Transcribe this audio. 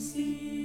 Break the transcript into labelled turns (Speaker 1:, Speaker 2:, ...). Speaker 1: See.